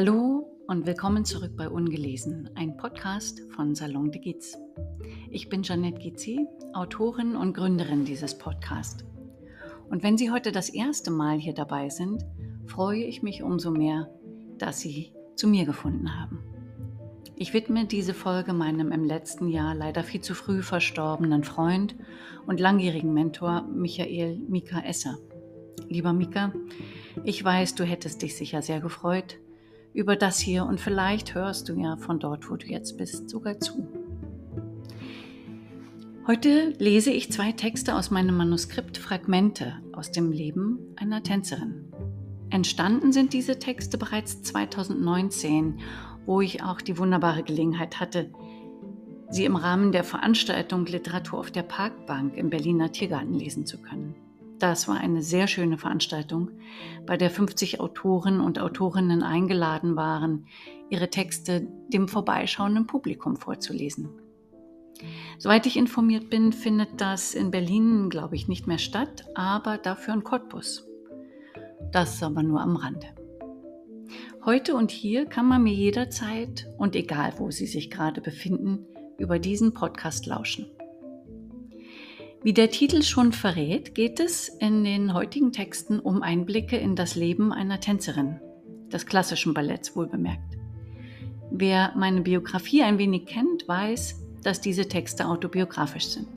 Hallo und willkommen zurück bei Ungelesen, ein Podcast von Salon de Giz. Ich bin Janette Gizzi, Autorin und Gründerin dieses Podcasts. Und wenn Sie heute das erste Mal hier dabei sind, freue ich mich umso mehr, dass Sie zu mir gefunden haben. Ich widme diese Folge meinem im letzten Jahr leider viel zu früh verstorbenen Freund und langjährigen Mentor Michael Mika Esser. Lieber Mika, ich weiß, du hättest dich sicher sehr gefreut, über das hier und vielleicht hörst du ja von dort, wo du jetzt bist, sogar zu. Heute lese ich zwei Texte aus meinem Manuskript Fragmente aus dem Leben einer Tänzerin. Entstanden sind diese Texte bereits 2019, wo ich auch die wunderbare Gelegenheit hatte, sie im Rahmen der Veranstaltung Literatur auf der Parkbank im Berliner Tiergarten lesen zu können. Das war eine sehr schöne Veranstaltung, bei der 50 Autoren und Autorinnen eingeladen waren, ihre Texte dem vorbeischauenden Publikum vorzulesen. Soweit ich informiert bin, findet das in Berlin, glaube ich, nicht mehr statt, aber dafür in Cottbus. Das aber nur am Rande. Heute und hier kann man mir jederzeit und egal wo Sie sich gerade befinden, über diesen Podcast lauschen. Wie der Titel schon verrät, geht es in den heutigen Texten um Einblicke in das Leben einer Tänzerin, des klassischen Balletts wohlbemerkt. Wer meine Biografie ein wenig kennt, weiß, dass diese Texte autobiografisch sind.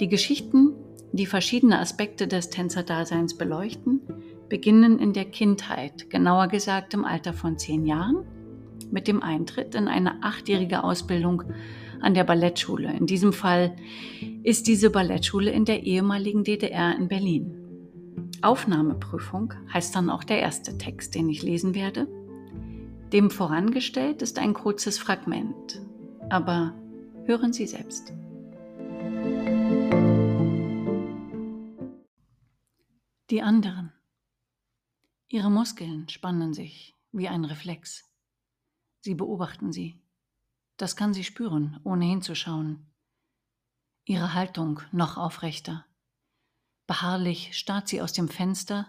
Die Geschichten, die verschiedene Aspekte des Tänzerdaseins beleuchten, beginnen in der Kindheit, genauer gesagt im Alter von zehn Jahren, mit dem Eintritt in eine achtjährige Ausbildung an der Ballettschule. In diesem Fall ist diese Ballettschule in der ehemaligen DDR in Berlin. Aufnahmeprüfung heißt dann auch der erste Text, den ich lesen werde. Dem vorangestellt ist ein kurzes Fragment. Aber hören Sie selbst. Die anderen. Ihre Muskeln spannen sich wie ein Reflex. Sie beobachten sie. Das kann sie spüren, ohne hinzuschauen. Ihre Haltung noch aufrechter. Beharrlich starrt sie aus dem Fenster,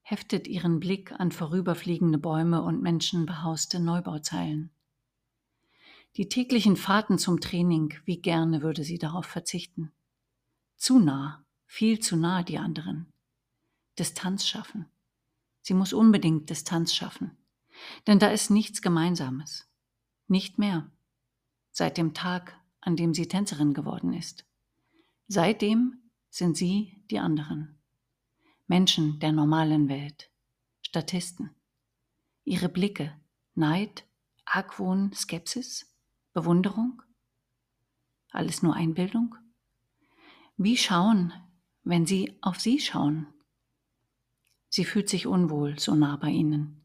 heftet ihren Blick an vorüberfliegende Bäume und menschenbehauste Neubauzeilen. Die täglichen Fahrten zum Training, wie gerne würde sie darauf verzichten. Zu nah, viel zu nah die anderen. Distanz schaffen. Sie muss unbedingt Distanz schaffen, denn da ist nichts Gemeinsames. Nicht mehr seit dem Tag, an dem sie Tänzerin geworden ist. Seitdem sind sie die anderen. Menschen der normalen Welt, Statisten. Ihre Blicke, Neid, Argwohn, Skepsis, Bewunderung? Alles nur Einbildung? Wie schauen, wenn sie auf sie schauen? Sie fühlt sich unwohl, so nah bei ihnen.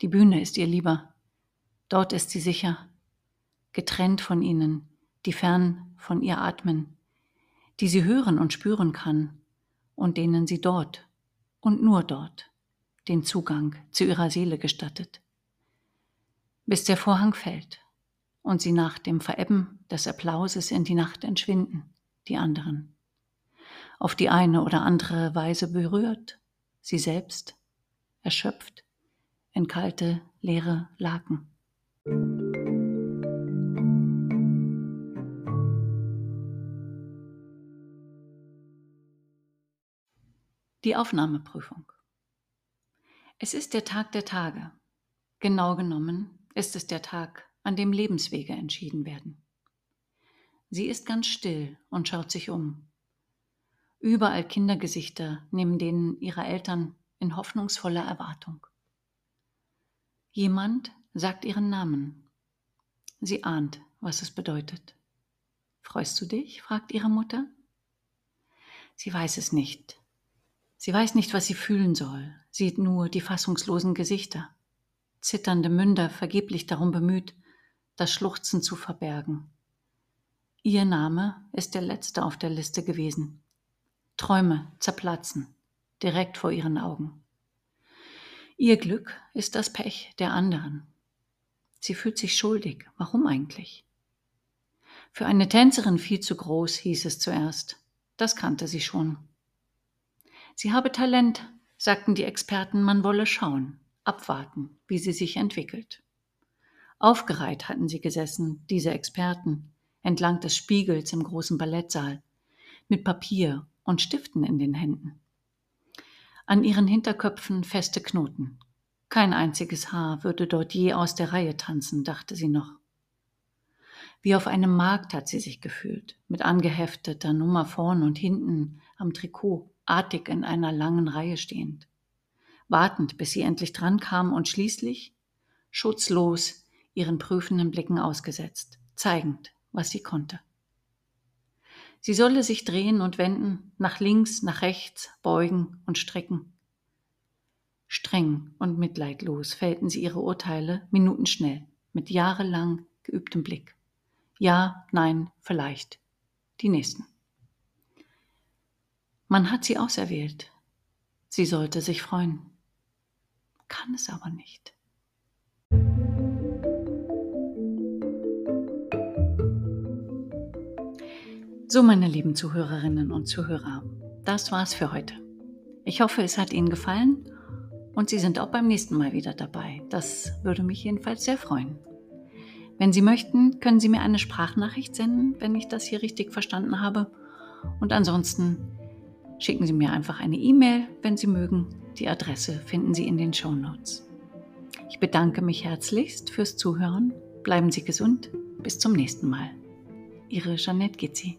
Die Bühne ist ihr lieber. Dort ist sie sicher, getrennt von ihnen, die fern von ihr atmen, die sie hören und spüren kann und denen sie dort und nur dort den Zugang zu ihrer Seele gestattet. Bis der Vorhang fällt und sie nach dem Verebben des Applauses in die Nacht entschwinden, die anderen. Auf die eine oder andere Weise berührt, sie selbst, erschöpft, in kalte, leere Laken. Die Aufnahmeprüfung. Es ist der Tag der Tage. Genau genommen ist es der Tag, an dem Lebenswege entschieden werden. Sie ist ganz still und schaut sich um. Überall Kindergesichter neben denen ihrer Eltern in hoffnungsvoller Erwartung. Jemand sagt ihren Namen. Sie ahnt, was es bedeutet. Freust du dich? fragt ihre Mutter. Sie weiß es nicht, Sie weiß nicht, was sie fühlen soll, sieht nur die fassungslosen Gesichter, zitternde Münder vergeblich darum bemüht, das Schluchzen zu verbergen. Ihr Name ist der letzte auf der Liste gewesen. Träume zerplatzen, direkt vor ihren Augen. Ihr Glück ist das Pech der anderen. Sie fühlt sich schuldig. Warum eigentlich? Für eine Tänzerin viel zu groß, hieß es zuerst. Das kannte sie schon. Sie habe Talent, sagten die Experten, man wolle schauen. abwarten, wie sie sich entwickelt. Aufgereiht hatten sie gesessen, diese Experten, entlang des Spiegels im großen Ballettsaal, mit Papier und Stiften in den Händen. An ihren Hinterköpfen feste Knoten. Kein einziges Haar würde dort je aus der Reihe tanzen, dachte sie noch. Wie auf einem Markt hat sie sich gefühlt, mit angehefteter Nummer vorn und hinten am Trikot, artig in einer langen Reihe stehend. Wartend, bis sie endlich drankam und schließlich, schutzlos, ihren prüfenden Blicken ausgesetzt, zeigend, was sie konnte. Sie solle sich drehen und wenden, nach links, nach rechts, beugen und strecken. Streng und mitleidlos fällten sie ihre Urteile minutenschnell, mit jahrelang geübtem Blick. Ja, nein, vielleicht. Die nächsten. Man hat sie auserwählt. Sie sollte sich freuen. Kann es aber nicht. So, meine lieben Zuhörerinnen und Zuhörer, das war's für heute. Ich hoffe, es hat Ihnen gefallen und Sie sind auch beim nächsten Mal wieder dabei. Das würde mich jedenfalls sehr freuen. Wenn Sie möchten, können Sie mir eine Sprachnachricht senden, wenn ich das hier richtig verstanden habe. Und ansonsten schicken Sie mir einfach eine E-Mail, wenn Sie mögen. Die Adresse finden Sie in den Show Notes. Ich bedanke mich herzlichst fürs Zuhören. Bleiben Sie gesund. Bis zum nächsten Mal. Ihre Jeanette Gitzi.